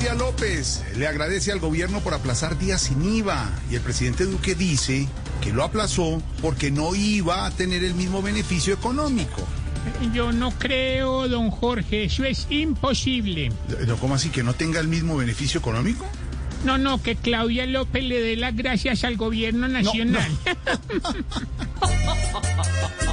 Claudia López le agradece al gobierno por aplazar días sin IVA y el presidente Duque dice que lo aplazó porque no iba a tener el mismo beneficio económico. Yo no creo, don Jorge, eso es imposible. ¿No, ¿Cómo así que no tenga el mismo beneficio económico? No, no, que Claudia López le dé las gracias al gobierno nacional.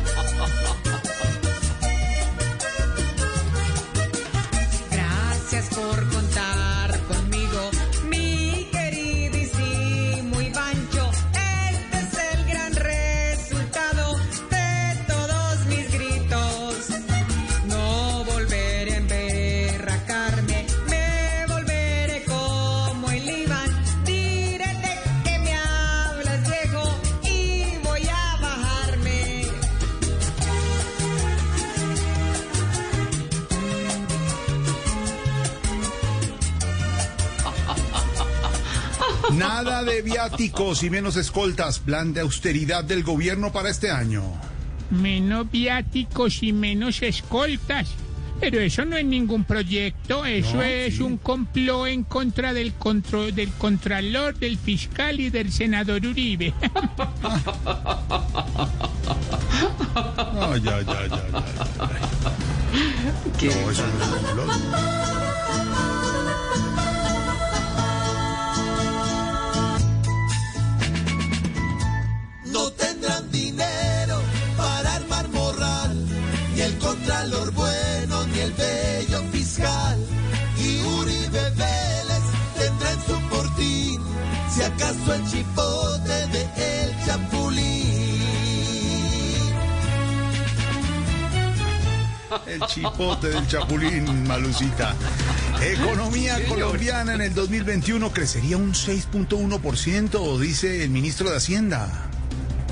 Nada de viáticos y menos escoltas. Plan de austeridad del gobierno para este año. Menos viáticos y menos escoltas. Pero eso no es ningún proyecto, eso No, es sí. un complot en contra del control del contralor, del fiscal y del senador Uribe. Ay, ay, ay, ay, ay, ay. No, eso no es un complot. Uribe Vélez tendrá en su portín, si acaso el chipote de El Chapulín. El chipote del chapulín, Malucita. Economía colombiana en el 2021 crecería un 6.1%, dice el ministro de Hacienda.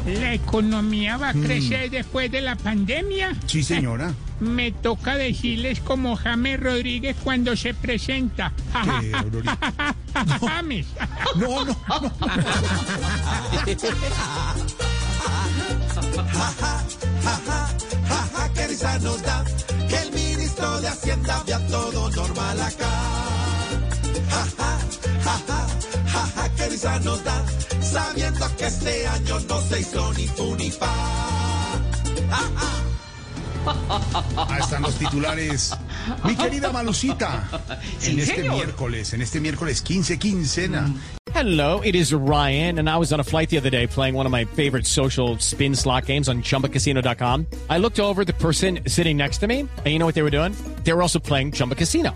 La economía va a crecer después de la pandemia. Sí, señora. Me toca decirles como James Rodríguez cuando se presenta. ¿Qué, Aurorita? James. No, no, no. Que risa nos da que el ministro de Hacienda vea todo normal acá. Jaja, jaja, jaja, que risa nos da sabiendo que este año no se hizo ni fu ni fa. Ahí están los titulares. Mi querida Malucita, en este miércoles, en este miércoles 15 quincena. Hello, it is Ryan, and I was on a flight the other day playing one of my favorite social spin slot games on chumbacasino.com. I looked over the person sitting next to me, and you know what they were doing? They were also playing Chumba Casino.